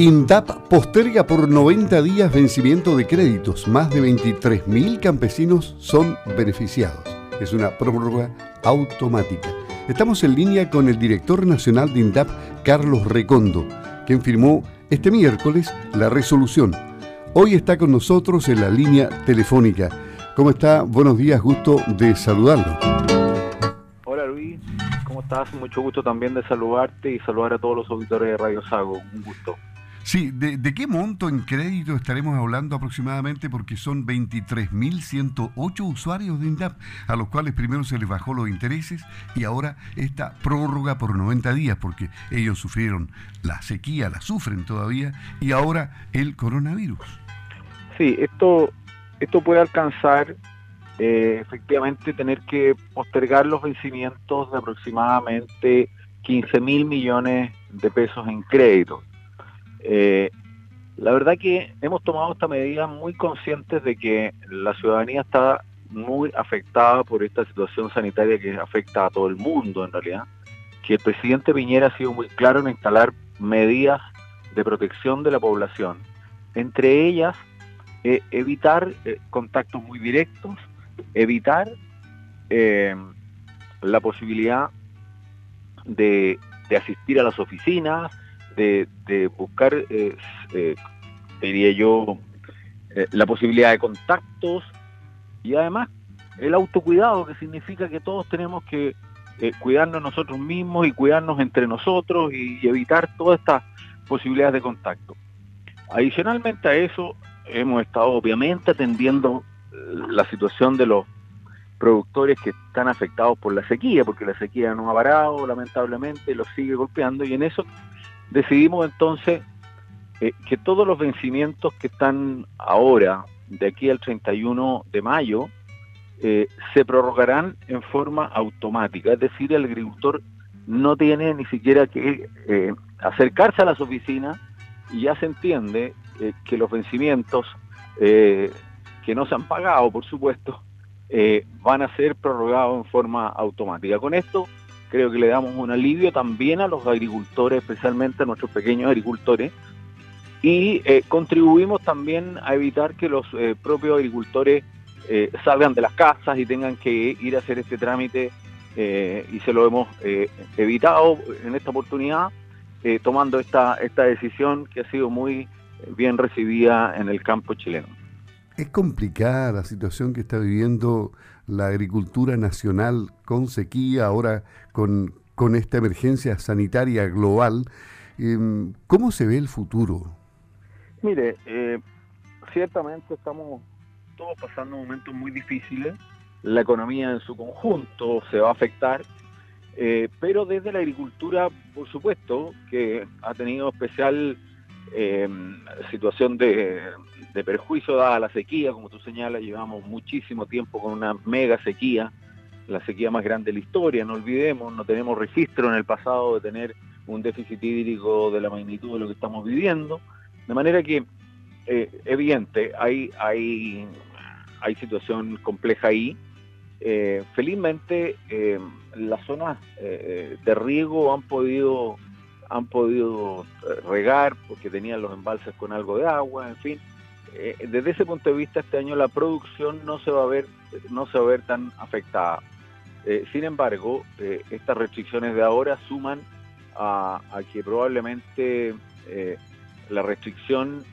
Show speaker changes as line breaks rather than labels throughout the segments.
INDAP posterga por 90 días vencimiento de créditos. Más de 23.000 campesinos son beneficiados. Es una prórroga automática. Estamos en línea con el director nacional de INDAP, Carlos Recondo, quien firmó este miércoles la resolución. Hoy está con nosotros en la línea telefónica. ¿Cómo está? Buenos días, gusto de saludarlo.
Hola Luis, ¿cómo estás? Mucho gusto también de saludarte y saludar a todos los auditores de Radio Sago. Un gusto.
Sí, ¿de, qué monto en crédito estaremos hablando aproximadamente? Porque son 23.108 usuarios de INDAP, a los cuales primero se les bajó los intereses y ahora esta prórroga por 90 días, porque ellos sufrieron la sequía, la sufren todavía, y ahora el coronavirus.
Sí, esto, esto puede alcanzar eh, efectivamente tener que postergar los vencimientos de aproximadamente 15 mil millones de pesos en crédito. Eh, la verdad que hemos tomado esta medida muy conscientes de que la ciudadanía está muy afectada por esta situación sanitaria que afecta a todo el mundo en realidad, que el presidente Piñera ha sido muy claro en instalar medidas de protección de la población, entre ellas eh, evitar eh, contactos muy directos, evitar la posibilidad de asistir a las oficinas, de, buscar, eh, eh, diría yo, eh, la posibilidad de contactos y además el autocuidado, que significa que todos tenemos que cuidarnos nosotros mismos y cuidarnos entre nosotros y, evitar todas estas posibilidades de contacto. Adicionalmente a eso, hemos estado obviamente atendiendo la situación de los productores que están afectados por la sequía, porque la sequía no ha parado, lamentablemente, los sigue golpeando y en eso decidimos entonces eh, que todos los vencimientos que están ahora, de aquí al 31 de mayo, eh, se prorrogarán en forma automática. Es decir, el agricultor no tiene ni siquiera que eh, acercarse a las oficinas y ya se entiende que los vencimientos que no se han pagado, por supuesto, van a ser prorrogados en forma automática. Con esto creo que le damos un alivio también a los agricultores, especialmente a nuestros pequeños agricultores, y eh, contribuimos también a evitar que los eh, propios agricultores eh, salgan de las casas y tengan que ir a hacer este trámite, y se lo hemos evitado en esta oportunidad, tomando esta, esta decisión que ha sido muy bien recibida en el campo chileno.
Es complicada la situación que está viviendo la agricultura nacional con sequía, ahora con, con esta emergencia sanitaria global. Em, ¿Cómo se ve el futuro?
Mire, eh, ciertamente estamos todos pasando momentos muy difíciles. La economía en su conjunto se va a afectar, eh, pero desde la agricultura, por supuesto, que ha tenido especial eh, situación de, de perjuicio dada la sequía, como tú señalas, llevamos muchísimo tiempo con una mega sequía, la sequía más grande de la historia, no olvidemos, no tenemos registro en el pasado de tener un déficit hídrico de la magnitud de lo que estamos viviendo, de manera que, eh, evidente, hay, hay, hay situación compleja ahí. Eh, felizmente, eh, las zonas de riego han podido han podido regar porque tenían los embalses con algo de agua, en fin, eh, desde ese punto de vista este año la producción no se va a ver no se va a ver tan afectada. Eh, sin embargo, eh, estas restricciones de ahora suman a, que probablemente la restricción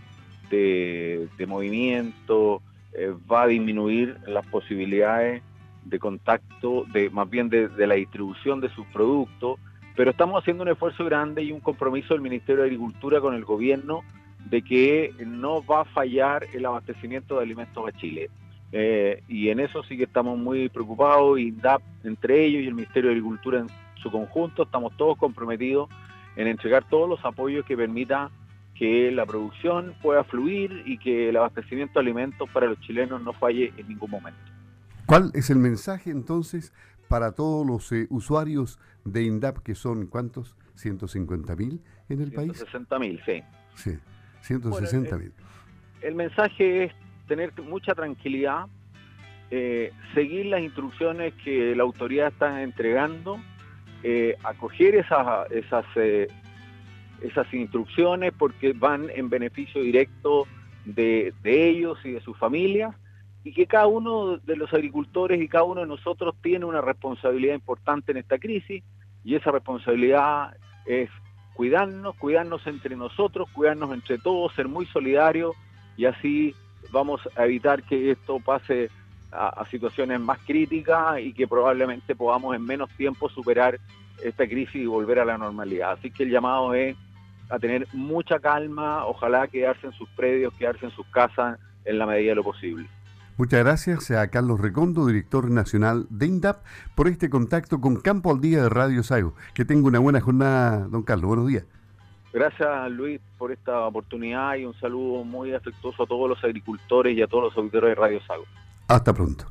de, movimiento va a disminuir las posibilidades de contacto, de más bien de, de la distribución de sus productos, pero estamos haciendo un esfuerzo grande y un compromiso del Ministerio de Agricultura con el gobierno de que no va a fallar el abastecimiento de alimentos a Chile. Eh, y en eso sí que estamos muy preocupados, y DAP entre ellos y el Ministerio de Agricultura en su conjunto, estamos todos comprometidos en entregar todos los apoyos que permitan que la producción pueda fluir y que el abastecimiento de alimentos para los chilenos no falle en ningún momento.
¿Cuál es el mensaje entonces para todos los eh, usuarios de INDAP, que son cuántos? 150 mil en el país.
160 mil, sí.
Sí. 160
el, el, mensaje es tener mucha tranquilidad, eh, seguir las instrucciones que la autoridad está entregando, eh, acoger esas, esas, eh, esas instrucciones porque van en beneficio directo de, de ellos y de sus familias y que cada uno de los agricultores y cada uno de nosotros tiene una responsabilidad importante en esta crisis y esa responsabilidad es cuidarnos, cuidarnos entre nosotros, cuidarnos entre todos, ser muy solidarios y así vamos a evitar que esto pase a, situaciones más críticas y que probablemente podamos en menos tiempo superar esta crisis y volver a la normalidad. Así que el llamado es a tener mucha calma, ojalá quedarse en sus predios, quedarse en sus casas en la medida de lo posible.
Muchas gracias a Carlos Recondo, director nacional de INDAP, por este contacto con Campo al Día de Radio Sago. Que tenga una buena jornada, don Carlos. Buenos días.
Gracias, Luis, por esta oportunidad y un saludo muy afectuoso a todos los agricultores y a todos los auditores de Radio Sago.
Hasta pronto.